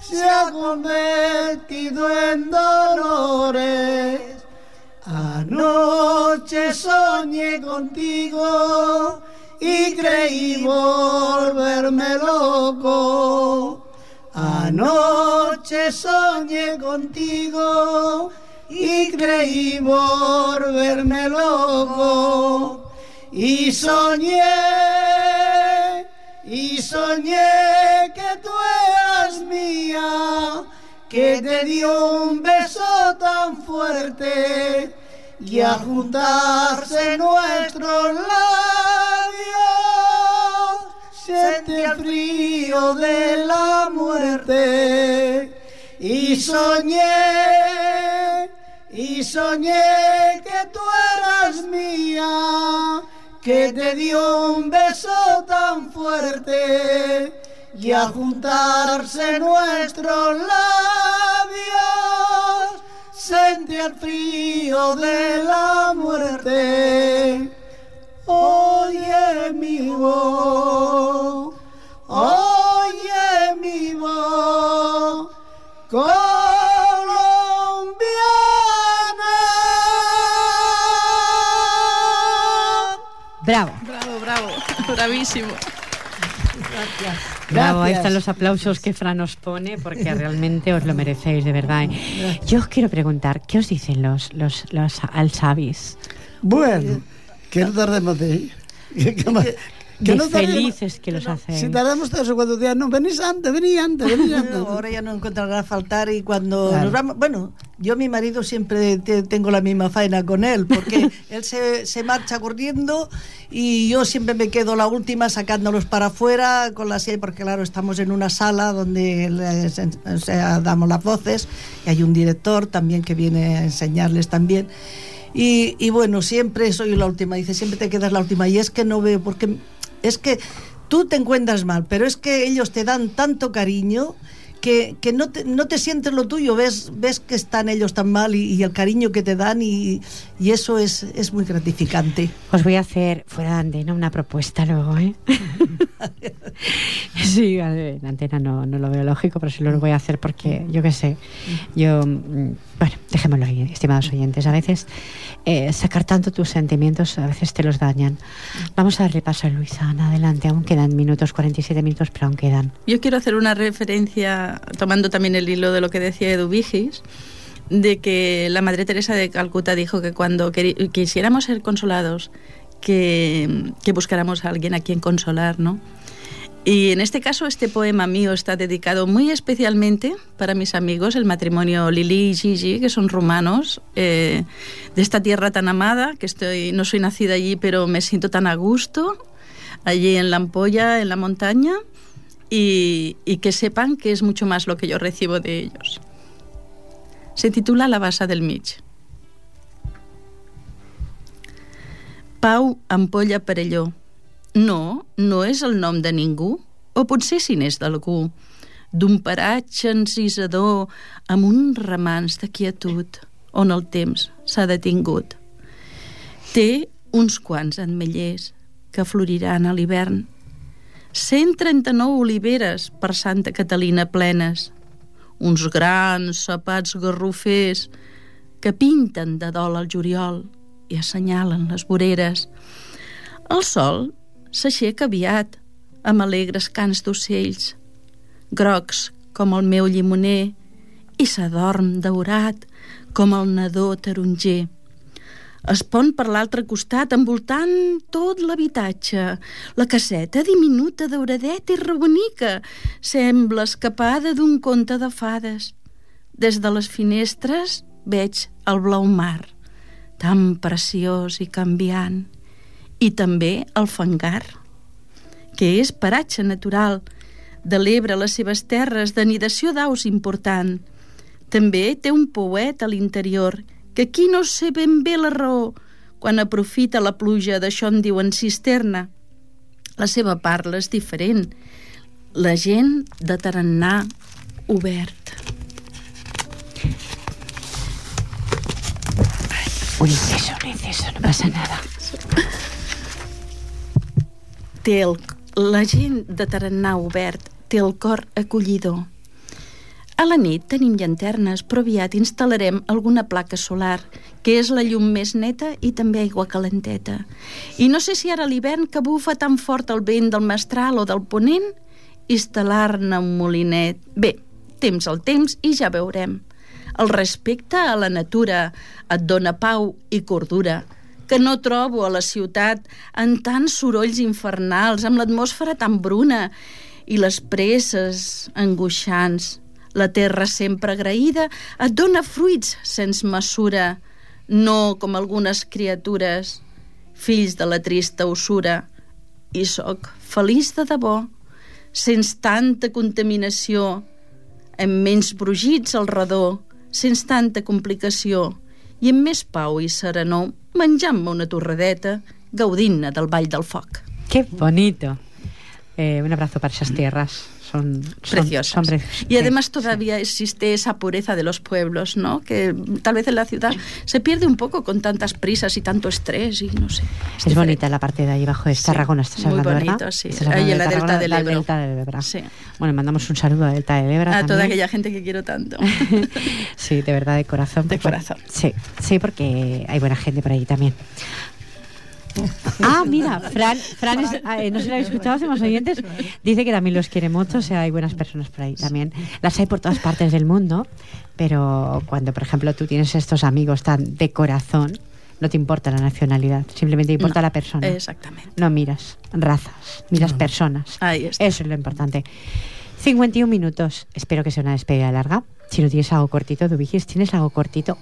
se ha convertido en dolores. Anoche soñé contigo y creí volverme loco. Anoche soñé contigo y creí volverme loco. Y soñé, y soñé que tú eras mía, que te dio un beso tan fuerte y a juntarse nuestros labios sentí el frío de la muerte y soñé y soñé que tú eras mía que te dio un beso tan fuerte y a juntarse nuestros labios sentí el frío de la muerte. Oye mi voz, Bravo. Bravo, bravo, [laughs] bravísimo. Bravo, ahí Gracias. están los aplausos que Fran nos pone porque [laughs] realmente os lo merecéis, de verdad. ¿eh? Yo os quiero preguntar, ¿qué os dicen los, los, los alsavis? Bueno, que no tardemos de ir. [laughs] que, De no felices que los hacen. Si tardamos tres o cuatro días, no, venís antes, venís antes, venís [laughs] antes. Ahora ya no encontrará faltar y cuando Claro. nos vamos, bueno, yo mi marido siempre te- tengo la misma faena con él porque [laughs] él se, se marcha corriendo y yo siempre me quedo la última sacándolos para afuera con la silla porque claro estamos en una sala donde les o sea, damos las voces y hay un director también que viene a enseñarles también y, y bueno siempre soy la última dice siempre te quedas la última y es que no veo porque es que tú te encuentras mal, pero es que ellos te dan tanto cariño que, que no, te, no te sientes lo tuyo, ves, ves que están ellos tan mal y, y el cariño que te dan y, y eso es, es muy gratificante. Os voy a hacer fuera de antena una propuesta luego, ¿eh? [laughs] [laughs] sí, en antena no, no lo veo lógico, pero sí lo voy a hacer porque yo qué sé. Yo, mm, bueno, dejémoslo ahí, estimados oyentes. A veces eh, sacar tanto tus sentimientos a veces te los dañan. Vamos a darle paso a Luisa, adelante. Aún quedan minutos, 47 minutos, pero aún quedan. Yo quiero hacer una referencia, tomando también el hilo de lo que decía Edu Vigis, de que la Madre Teresa de Calcuta dijo que cuando quisiéramos ser consolados, que, que buscáramos a alguien a quien consolar, ¿no? Y en este caso, este poema mío está dedicado muy especialmente para mis amigos, el matrimonio Lili y Gigi, que son rumanos, eh, de esta tierra tan amada, que estoy, no soy nacida allí, pero me siento tan a gusto, allí en la ampolla, en la montaña, y, que sepan que es mucho más lo que yo recibo de ellos. Se titula La bassa del mig. Pau Ampolla Perelló. No, no és el nom de ningú, o potser si n'és d'algú, d'un paratge encisador amb uns ramans de quietud, on el temps s'ha detingut. Té uns quants ametllers que floriran a l'hivern, 139 oliveres per Santa Catalina plenes, uns grans sapats garrofers que pinten de dol al juliol i assenyalen les voreres. El sol s'aixeca aviat, amb alegres cants d'ocells, grocs com el meu llimoner, i s'adorm daurat com el nadó taronger. Es pon per l'altre costat envoltant tot l'habitatge. La caseta diminuta, dauradeta i rebonica sembla escapada d'un conte de fades. Des de les finestres veig el blau mar, tan preciós i canviant, i també el fangar, que és paratge natural, de l'Ebre a les seves terres d'anidació d'aus important. També té un pouet a l'interior que aquí no sé ben bé la raó quan aprofita la pluja d'això en diuen cisterna. La seva parla és diferent. La gent de tarannà obert. Un inceso, no pasa nada. Té el, la gent de tarannà obert té el cor acollidor. A la nit tenim llanternes, però aviat instal·larem alguna placa solar, que és la llum més neta i també aigua calenteta. I no sé si ara l'hivern que bufa tan fort el vent del mestral o del ponent, instal·lar-ne un molinet. Bé, temps al temps i ja veurem. El respecte a la natura et dona pau i cordura, que no trobo a la ciutat en tants sorolls infernals, amb l'atmosfera tan bruna i les presses angoixants. La terra sempre agraïda et dona fruits sense mesura, no com algunes criatures, fills de la trista usura. I sóc feliç de debò, sense tanta contaminació, amb menys brugits al redó, sense tanta complicació, i amb més pau i serenor, menjant-me una torredeta, gaudint-ne del ball del foc. Qué bonito. Eh, un abrazo para esas tierras. Son, son preciosas. Son. Y además todavía existe esa pureza de los pueblos, ¿no? Que tal vez en la ciudad se pierde un poco con tantas prisas y tanto estrés y no sé. Es, es bonita la parte de ahí abajo de Tarragona, estás muy bonito, ¿verdad? sí. Estás Ahí en la de delta del Ebro. delta del Ebro. Sí. Bueno, mandamos un saludo a Delta del Ebro A también. toda aquella gente que quiero tanto. [laughs] sí, de verdad, de corazón. De corazón. Sí, sí, porque hay buena gente por ahí también. [laughs] Ah, mira, Fran, Fran es- ah, eh, no si lo habéis escuchado, hacemos oyentes, dice que también los quiere mucho, o sea, hay buenas personas por ahí también. Las hay por todas partes del mundo, pero cuando, por ejemplo, tú tienes estos amigos tan de corazón, no te importa la nacionalidad, simplemente te importa No, la persona. Exactamente. No miras razas, miras personas. Ahí está. Eso es lo importante. 51 minutos. Espero que sea una despedida larga. Si no tienes algo cortito, Dubigis, ¿tienes algo cortito?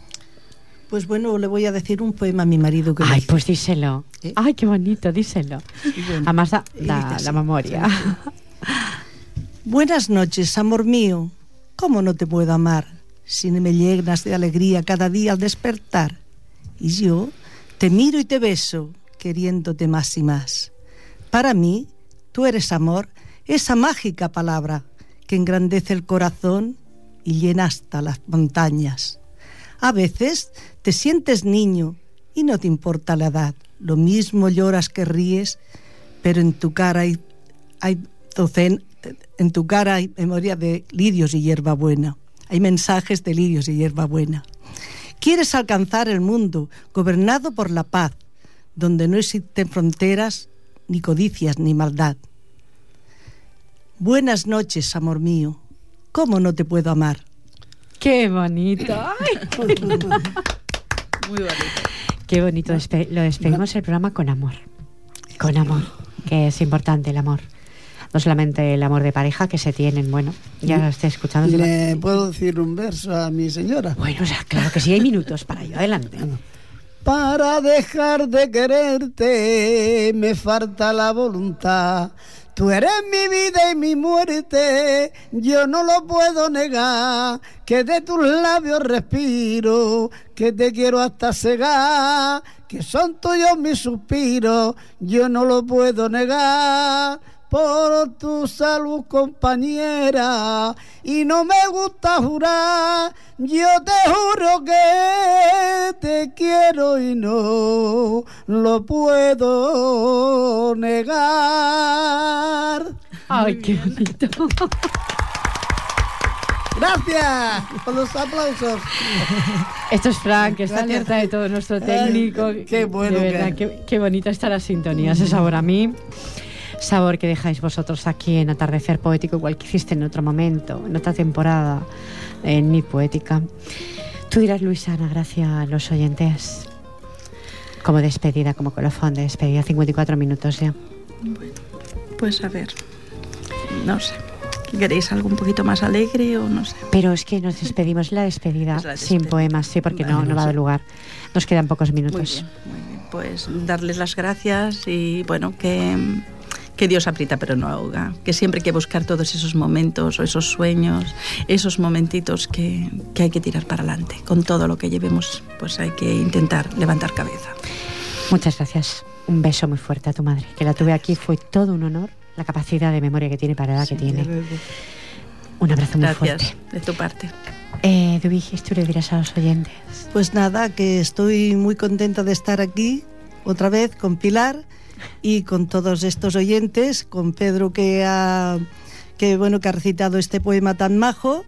Pues bueno, le voy a decir un poema a mi marido que Ay, pues díselo. ¿Eh? Ay, qué bonito, díselo. Bueno, Además da, y da dice la memoria. Buenas noches, amor mío. ¿Cómo no te puedo amar si me llenas de alegría cada día al despertar? Y yo te miro y te beso, queriéndote más y más. Para mí, tú eres amor, esa mágica palabra que engrandece el corazón y llena hasta las montañas. A veces te sientes niño y no te importa la edad. Lo mismo lloras que ríes, pero en tu cara hay, hay docen- en tu cara hay memoria de lirios y hierbabuena. Hay mensajes de lirios y hierbabuena. Quieres alcanzar el mundo gobernado por la paz, donde no existen fronteras, ni codicias, ni maldad. Buenas noches, amor mío. ¿Cómo no te puedo amar? qué bonito. [laughs] Muy bonito. qué bonito. Despe- lo despedimos el programa con amor. Con amor, que es importante el amor. No solamente el amor de pareja que se tienen, bueno, ya lo estoy escuchando. ¿Le puedo decir un verso a mi señora? Bueno, o sea, claro que sí, hay minutos para ello. Adelante. Para dejar de quererte me falta la voluntad. Tú eres mi vida y mi muerte, yo no lo puedo negar. Que de tus labios respiro, que te quiero hasta cegar. Que son tuyos mis suspiros, yo no lo puedo negar. Por tu salud, compañera, y no me gusta jurar, yo te juro que te quiero y no lo puedo negar. Ay, qué bonito. Gracias por los aplausos. Esto es Frank, está alerta de todo nuestro técnico. Ay, qué bueno De que verdad, es. qué, qué bonita está la sintonía, ese sabor a mí. Sabor que dejáis vosotros aquí en Atardecer Poético, igual que hiciste en otro momento, en otra temporada, en Mi Poética. Tú dirás, Luisana, gracias a los oyentes, como despedida, como colofón de despedida, 54 minutos ya. Pues a ver, no sé. ¿Queréis algo un poquito más alegre o no sé? Pero es que nos despedimos la despedida, Es [laughs] la sin despedida. poemas, sí, porque no, Vale, no va a dar lugar. Nos quedan pocos Muy minutos. bien, muy bien. Pues darles las gracias y bueno, que, que Dios aprieta pero no ahoga. Que siempre hay que buscar todos esos momentos o esos sueños, esos momentitos que, que hay que tirar para adelante. Con todo lo que llevemos, pues hay que intentar levantar cabeza. Muchas gracias. Un beso muy fuerte a tu madre, que la tuve aquí, fue todo un honor. La capacidad de memoria que tiene para la edad que tiene. Un abrazo muy Gracias fuerte. de tu parte. Eh, Dubigis, tú le dirás a los oyentes. Pues nada, que estoy muy contenta de estar aquí otra vez con Pilar y con todos estos oyentes, con Pedro que ha, que, bueno, que ha recitado este poema tan majo.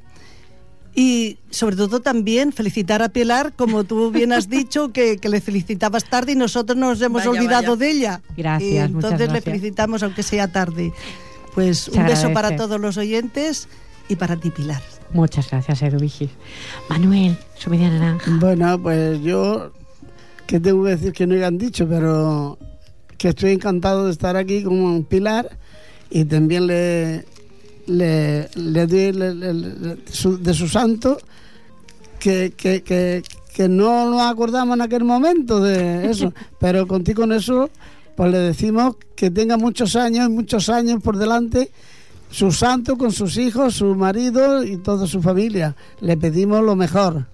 Y sobre todo también felicitar a Pilar, como tú bien has dicho, que, que le felicitabas tarde y nosotros nos hemos Vaya, olvidado vaya. de ella. Gracias, Y muchas entonces le felicitamos aunque sea tarde. Pues Se un beso para todos los oyentes y para ti, Pilar. Muchas gracias, Edu Vigis. Manuel, su media naranja. Bueno, pues yo, que tengo que decir que no hayan dicho, pero que estoy encantado de estar aquí con Pilar y también le, le, le doy le- su- de su santo que, que, que, que no nos acordamos en aquel momento de eso, [laughs] pero contigo con eso pues le decimos que tenga muchos años, muchos años por delante su santo con sus hijos, su marido y toda su familia. Le pedimos lo mejor.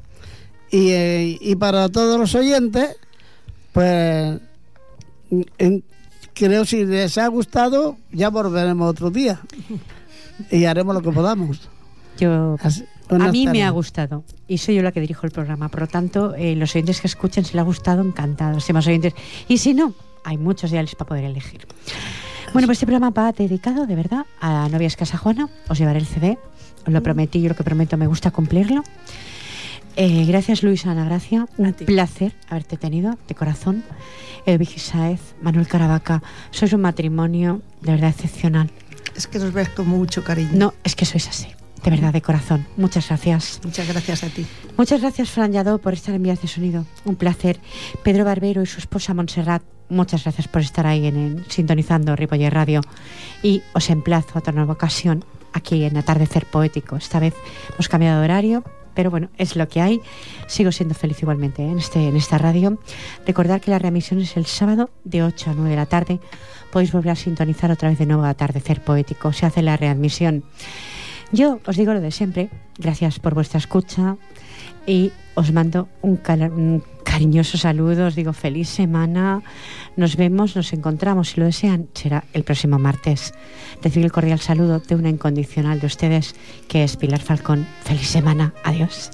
Y, eh, y para todos los oyentes, pues en- creo si les ha gustado, ya volveremos otro día y haremos lo que podamos. Yo, Así- a mí me ha gustado y soy yo la que dirijo el programa. Por lo tanto, eh, los oyentes que escuchen, si les ha gustado, encantados. Si más oyentes. Y si no, hay muchos ya les para poder elegir. Bueno, pues este programa va dedicado, de verdad, a Novias Casa Juana. Os llevaré el CD. Os lo prometí, yo lo que prometo me gusta cumplirlo. Eh, gracias, Luisa Ana Gracia. Un placer haberte tenido, de corazón. Edvigi Saez, Manuel Caravaca. Sois un matrimonio de verdad excepcional. Es que nos ves con mucho cariño. No, es que sois así. De verdad, de corazón. Muchas gracias. Muchas gracias a ti. Muchas gracias, Fran Lladó, por estar en Vías de Sonido. Un placer. Pedro Barbero y su esposa Montserrat, muchas gracias por estar ahí en, en- sintonizando Ripoller Radio. Y os emplazo a otra nueva ocasión aquí en Atardecer Poético. Esta vez hemos cambiado de horario, pero bueno, es lo que hay. Sigo siendo feliz igualmente ¿eh? en, este, en esta radio. Recordar que la reemisión es el sábado de 8 a 9 de la tarde. Podéis volver a sintonizar otra vez de nuevo Atardecer Poético. Se hace la readmisión. Yo os digo lo de siempre, gracias por vuestra escucha y os mando un, cariñoso saludo, os digo feliz semana, nos vemos, nos encontramos, si lo desean, será el próximo martes. Recibir el cordial saludo de una incondicional de ustedes, que es Pilar Falcón. Feliz semana, adiós.